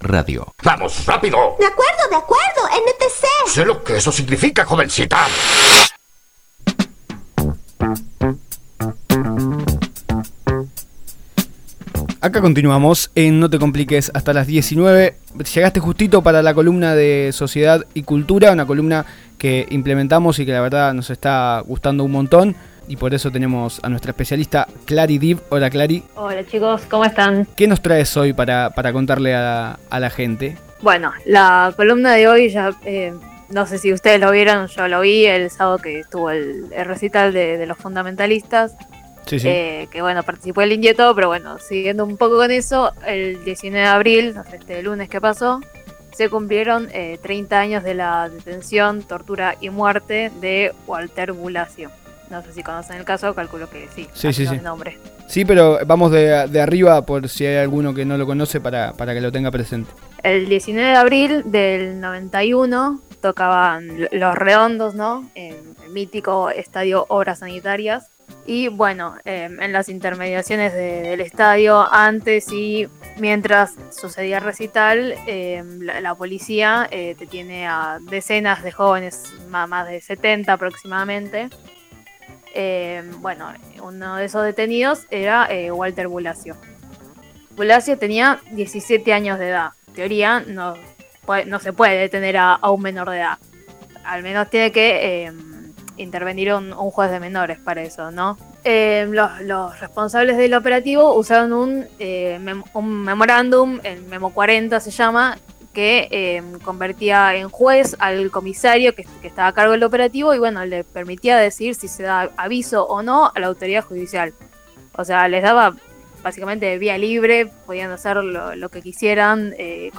Radio. ¡Vamos, rápido! De acuerdo, de acuerdo, NTC. Sé lo que eso significa, jovencita. Acá continuamos en No te compliques hasta las 19. Llegaste justito para la columna de Sociedad y Cultura, una columna que implementamos y que la verdad nos está gustando un montón. Y por eso tenemos a nuestra especialista Clary Div. Hola Clary. Hola chicos, ¿cómo están? ¿Qué nos traes hoy para, para contarle a, a, la gente? Bueno, la columna de hoy ya, eh, no sé si ustedes lo vieron, yo lo vi el sábado que estuvo el, el recital de, de los fundamentalistas. Sí, sí. Eh, que bueno, participó el Inquieto, pero bueno, siguiendo un poco con eso, el 19 de abril, este lunes que pasó, se cumplieron eh, 30 años de la detención, tortura y muerte de Walter Bulacio. No sé si conocen el caso, calculo que sí. Sí, sí, sí. Nombre. Sí, pero vamos de, de, arriba por si hay alguno que no lo conoce para, para que lo tenga presente. El 19 de abril del 91 tocaban Los Redondos, ¿no? En el mítico estadio Obras Sanitarias. Y bueno, eh, en las intermediaciones de, del estadio, antes y mientras sucedía el recital, eh, la, la, policía eh, detiene a decenas de jóvenes, más de 70 aproximadamente. Eh, bueno, uno de esos detenidos era eh, Walter Bulacio. Bulacio tenía 17 años de edad. En teoría, no, no se puede detener a, un menor de edad. Al menos tiene que eh, intervenir un, un, juez de menores para eso, ¿no? Eh, los, responsables del operativo usaron un, eh, un memorándum, el Memo 40 se llama, que eh, convertía en juez al comisario que, estaba a cargo del operativo y bueno, le permitía decir si se da aviso o no a la autoridad judicial. O sea, les daba básicamente vía libre, podían hacer lo, que quisieran eh,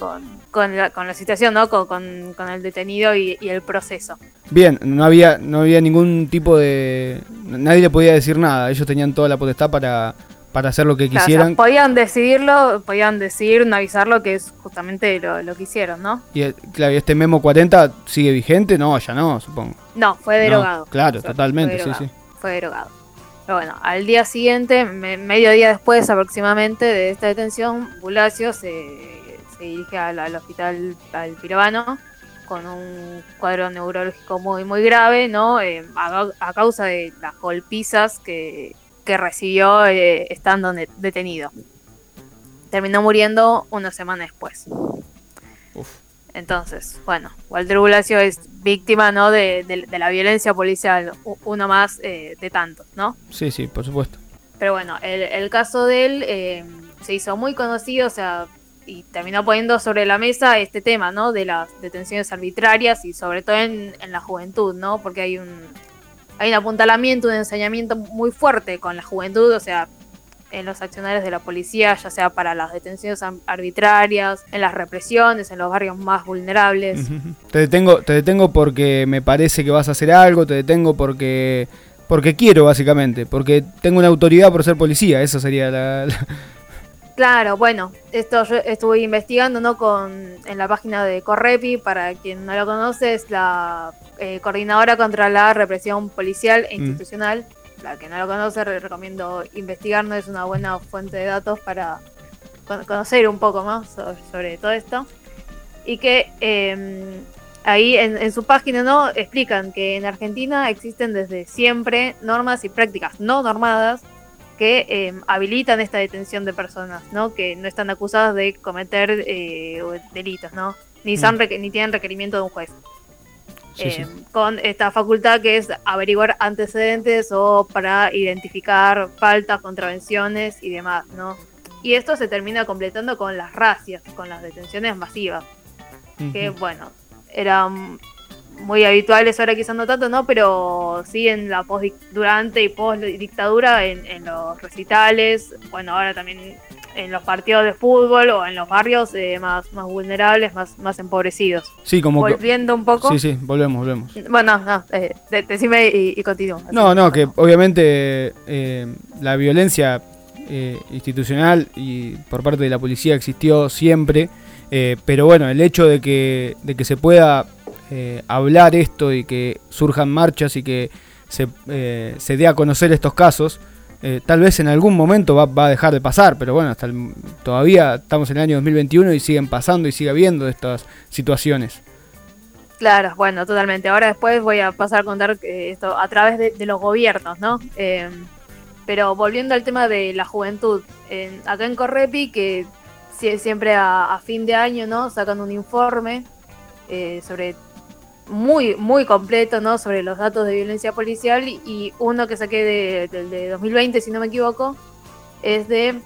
con, la, con, la, situación, ¿no? Con el detenido y, y, el proceso. Bien, no había, no había ningún tipo de... Nadie le podía decir nada, ellos tenían toda la potestad para, para hacer lo que quisieran. O sea, podían decidirlo, podían decidir no avisarlo, que es justamente lo, lo que hicieron, ¿no? Y claro, este memo 40 sigue vigente, no, ya no, supongo. No, fue derogado. No, claro, o sea, totalmente, derogado, sí, sí. Fue derogado. Pero bueno, al día siguiente, me, medio día después aproximadamente de esta detención, Bulacio se, se dirige al, al, hospital al Pirabano con un cuadro neurológico muy muy grave, ¿no? Eh, a, a, causa de las golpizas que, que recibió eh, estando detenido. Terminó muriendo una semana después. Uf. Entonces, bueno, Walter Bulacio es víctima ¿no? de, de, de la violencia policial, uno más eh, de tantos, ¿no? Sí, sí, por supuesto. Pero bueno, el, el caso de él eh, se hizo muy conocido, o sea, y terminó poniendo sobre la mesa este tema, ¿no? De las detenciones arbitrarias y sobre todo en, en la juventud, ¿no? Porque hay un, hay un apuntalamiento, un ensañamiento muy fuerte con la juventud, o sea, en los accionarios de la policía, ya sea para las detenciones arbitrarias, en las represiones, en los barrios más vulnerables. Te detengo, te detengo porque me parece que vas a hacer algo, te detengo porque porque quiero básicamente, porque tengo una autoridad por ser policía, eso sería la, la... Claro, bueno, esto yo estuve investigando, ¿no? Con en la página de Correpi, para quien no lo conoce, es la eh, coordinadora contra la represión policial e institucional. Mm la que no lo conoce, recomiendo investigar, no es una buena fuente de datos para conocer un poco más sobre, sobre todo esto. Y que eh, ahí en, en, su página no explican que en Argentina existen desde siempre normas y prácticas no normadas que eh, habilitan esta detención de personas, ¿no? Que no están acusadas de cometer eh, delitos, ¿no? Ni, son, ni tienen requerimiento de un juez. Sí, sí. con esta facultad que es averiguar antecedentes o para identificar faltas, contravenciones y demás, ¿no? Y esto se termina completando con las racias, con las detenciones masivas, que bueno, eran muy habituales ahora quizás no tanto, ¿no? Pero sí en la post durante y post dictadura en, en los recitales, bueno, ahora también en los partidos de fútbol o en los barrios eh, más, más vulnerables, más, más empobrecidos. Sí, como Volviendo que... un poco. Sí, sí, volvemos, volvemos. Bueno, no, eh, decime y, y continúo. No, no, que obviamente eh, la violencia eh, institucional y por parte de la policía existió siempre, eh, pero bueno, el hecho de que, de que se pueda eh, hablar esto y que surjan marchas y que se, se dé a conocer estos casos, Eh, tal vez en algún momento va, a dejar de pasar, pero bueno, hasta el- todavía estamos en el año 2021 y siguen pasando y sigue habiendo estas situaciones. Claro, bueno, totalmente. Ahora después voy a pasar a contar eh, esto a través de, los gobiernos, ¿no? Eh, pero volviendo al tema de la juventud, en- acá en Correpi, que sie- siempre a, a fin de año, ¿no? Sacan un informe eh, sobre muy, muy completo, ¿no? Sobre los datos de violencia policial y, uno que saqué de- del de 2020, si no me equivoco, es de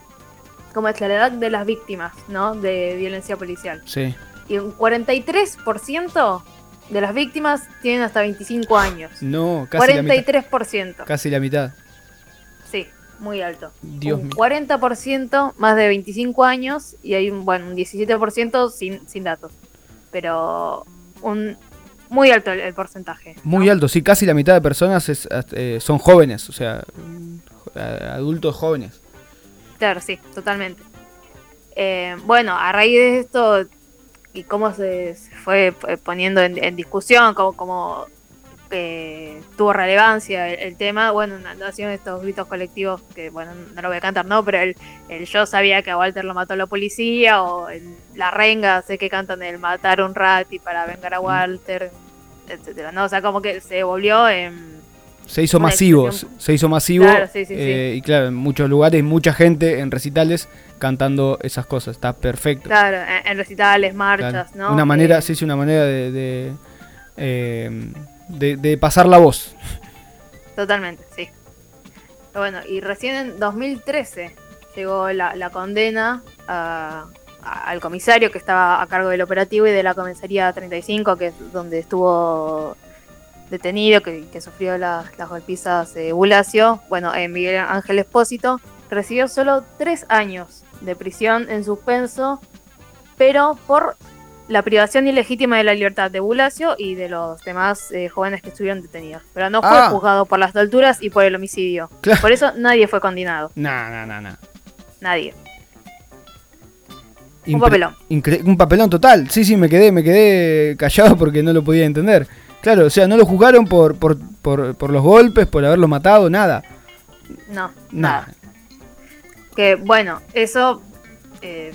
cómo es la edad de las víctimas, ¿no? De violencia policial Sí. y un 43% de las víctimas tienen hasta 25 años. No, casi la mitad. 43%. Casi la mitad. Sí, muy alto. Dios un mío. 40% más de 25 años y hay un, bueno, un 17% sin, sin datos. Pero un muy alto el, el porcentaje. Muy ¿no? alto, sí, casi la mitad de personas es, eh, son jóvenes, o sea, mm, adultos jóvenes. Claro, sí, totalmente. Eh, bueno, a raíz de esto y cómo se, se fue eh, poniendo en, en discusión, cómo, cómo, eh, tuvo relevancia el, el tema, bueno, nacieron estos gritos colectivos que, bueno, no lo voy a cantar, no, pero el, el yo sabía que a Walter lo mató la policía, o el- la renga, sé que cantan el matar un rati para vengar a Walter, etcétera, ¿no? O sea, como que se volvió en... Se hizo masivo, se hizo masivo. Claro, sí, sí, sí. eh, Y claro, en muchos lugares, mucha gente en recitales cantando esas cosas. Está perfecto. Claro, en, en recitales, marchas, Claro. ¿no? Una manera, Eh, sí, sí, una manera de, de, eh, de- de pasar la voz. Totalmente, sí. Bueno, y recién en 2013 llegó la, la condena a- al comisario que estaba a cargo del operativo y de la comisaría 35, que es donde estuvo detenido, que, sufrió las, las golpizas de Bulacio. Bueno, eh, Miguel Ángel Espósito recibió solo tres años de prisión en suspenso, pero por la privación ilegítima de la libertad de Bulacio y de los demás eh, jóvenes que estuvieron detenidos. Pero no fue Ah. juzgado por las torturas y por el homicidio. Claro. Por eso nadie fue condenado. No, no, no, no. Nadie. Un papelón. un papelón total. Sí, sí, me quedé, me quedé callado porque no lo podía entender. Claro, o sea, no lo juzgaron por, por, por, por los golpes, por haberlo matado, nada. No, Nada. nada. Que bueno, eso eh,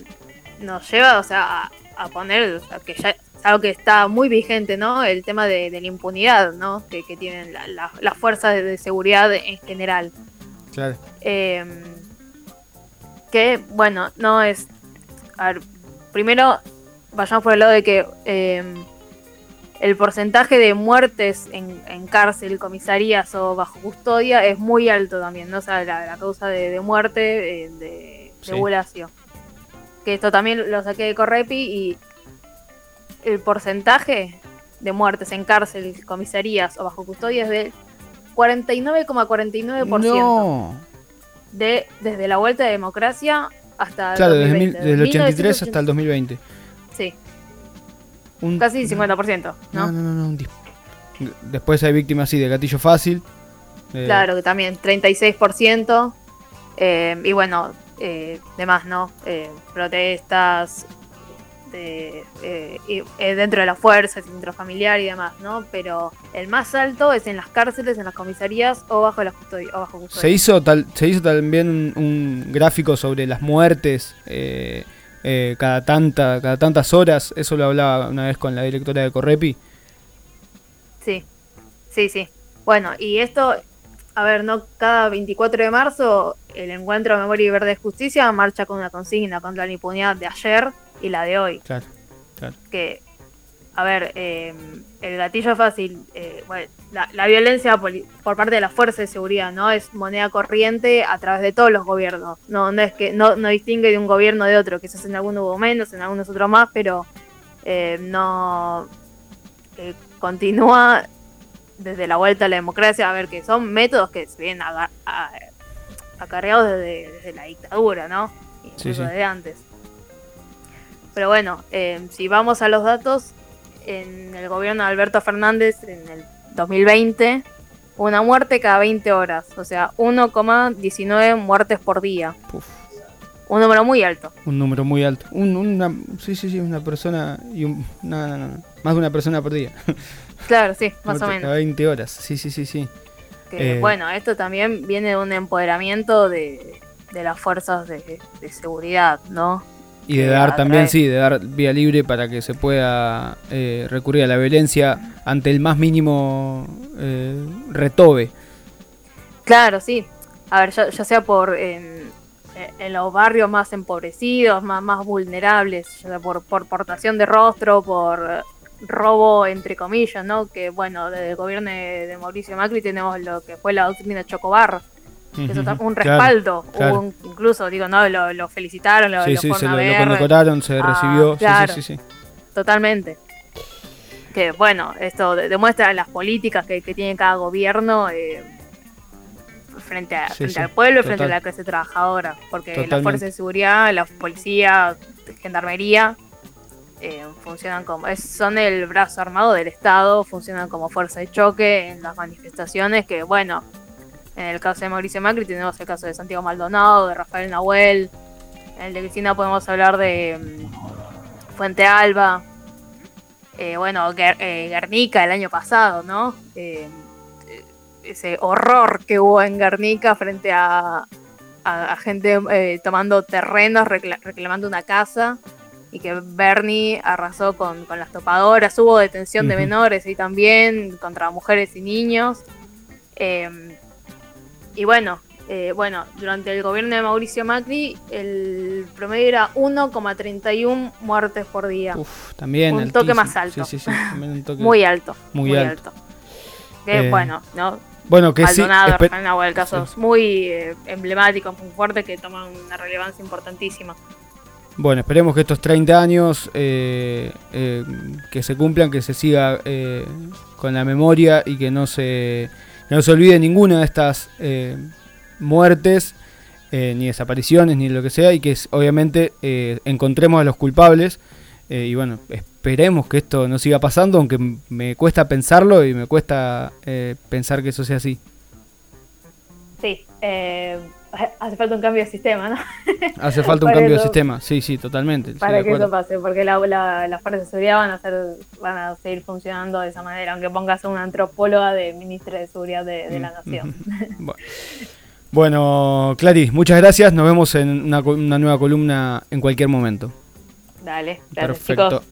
nos lleva, o sea, a, a poner, o sea, que ya es algo que está muy vigente, ¿no? El tema de, de la impunidad, ¿no? Que, que tienen la- la- las fuerzas de, de seguridad en general. Claro. Eh, que, bueno, no es... A ver, primero vayamos por el lado de que eh, el porcentaje de muertes en, en cárcel, comisarías o bajo custodia es muy alto también, ¿no? O sea, la, la causa de, de muerte, eh, de, Sí. de Bulacio. Que esto también lo saqué de Correpi y el porcentaje de muertes en cárcel, comisarías o bajo custodia es del 49,49% No. de desde la vuelta de democracia hasta el Claro, desde, mil- 2020, desde el 83 hasta el 1980. 2020. Sí, Un- casi 50%, ¿no? No, no, no, no, un Después hay víctimas así de gatillo fácil. eh, Claro, que también 36%. eh, y bueno, demás, ¿no? Eh, protestas de, eh, eh, dentro de las fuerzas, intrafamiliar y demás, ¿no? Pero el más alto es en las cárceles, en las comisarías o bajo la custodia. O bajo custodia. Se hizo, tal, se hizo también un, un gráfico sobre las muertes eh, eh, cada, tanta, cada tantas horas. Eso lo hablaba una vez con la directora de Correpi. Sí, sí, sí. Bueno, y esto, a ver, no cada 24 de marzo el Encuentro de Memoria y Verde Justicia marcha con una consigna contra la impunidad de ayer y la de hoy. Claro, claro. Que, a ver, eh, el gatillo fácil, eh, bueno, la, la violencia por parte de las fuerzas de seguridad, ¿no? Es moneda corriente a través de todos los gobiernos. No, no es que no, no distingue de un gobierno de otro, quizás en algunos hubo menos, en algunos otros más, pero eh, no continúa desde la vuelta a la democracia, a ver que son métodos que se vienen aga- a- acarreados desde, desde la dictadura, ¿no? Incluso sí. desde antes. Pero bueno, eh, si vamos a los datos, en el gobierno de Alberto Fernández, en el 2020, una muerte cada 20 horas, o sea, 1,19 muertes por día. Puf, Un número muy alto. un número muy alto. Un- una, sí, sí, sí, una persona y un, no, más de una persona por día. Claro, sí, más o menos. Cada 20 horas. Sí, sí, sí, sí. Que, Eh, bueno, esto también viene de un empoderamiento de, de las fuerzas de, de seguridad, ¿no? Y de que dar también, sí, de dar vía libre para que se pueda eh, recurrir a la violencia ante el más mínimo eh, retobe. Claro, sí. A ver, ya, ya sea por en, en los barrios más empobrecidos, más, más vulnerables, ya sea por, por portación de rostro, por robo, entre comillas, ¿no? Que bueno, desde el gobierno de, Mauricio Macri tenemos lo que fue la doctrina Chocobar, que eso Ujú, tam- un claro, respaldo, hubo un- incluso, digo, no, lo, lo felicitaron, lo, Sí, lo sí, se lo, condecoraron, se Ah, recibió. sí, claro. Sí, sí, sí. Totalmente. Que bueno, esto de- demuestra las políticas que, que tiene cada gobierno eh, frente, a- Sí, frente sí, al pueblo y frente a la clase trabajadora. Porque las fuerzas de seguridad, la policía, gendarmería, eh, funcionan como. son el brazo armado del Estado, funcionan como fuerza de choque en las manifestaciones. Que bueno, en el caso de Mauricio Macri tenemos el caso de Santiago Maldonado, de Rafael Nahuel. En el de Cristina podemos hablar de mm, Fuente Alba. Eh, bueno, eh, Guernica el año pasado, ¿no? Eh, ese horror que hubo en Guernica frente a, gente tomando terrenos, recla- reclamando una casa. Y que Bernie arrasó con, con las topadoras. Hubo detención de menores y también contra mujeres y niños. Eh, y bueno, eh, bueno, durante el gobierno de Mauricio Macri, el promedio era 1,31 muertes por día. Uf, también. Un toque más alto. Sí, sí, sí. también un toque- Muy alto. Muy Muy, alto. alto. Que Eh, bueno, ¿no? Bueno, que sí. Maldonado, Nahuel, casos muy eh, emblemáticos, muy fuertes que toman una relevancia importantísima. Bueno, esperemos que estos 30 años eh, eh, que se cumplan, que se siga eh, con la memoria y que no se, no se olvide ninguna de estas eh, muertes, eh, ni desapariciones, ni lo que sea, y que obviamente encontremos a los culpables. y bueno, esperemos que esto no siga pasando, aunque me cuesta pensarlo y me cuesta pensar que eso sea así. Sí, eh, hace falta un cambio de sistema, ¿no? Hace falta un cambio de sistema, sí, sí, totalmente. Para que eso pase, porque la, la- las fuerzas de seguridad van a, ser, van a seguir funcionando de esa manera, aunque pongas a una antropóloga de ministra de Seguridad de, de la Nación. Bu- Bueno, Clary, muchas gracias. Nos vemos en una, una nueva columna en cualquier momento. Dale, gracias Perfecto. chicos.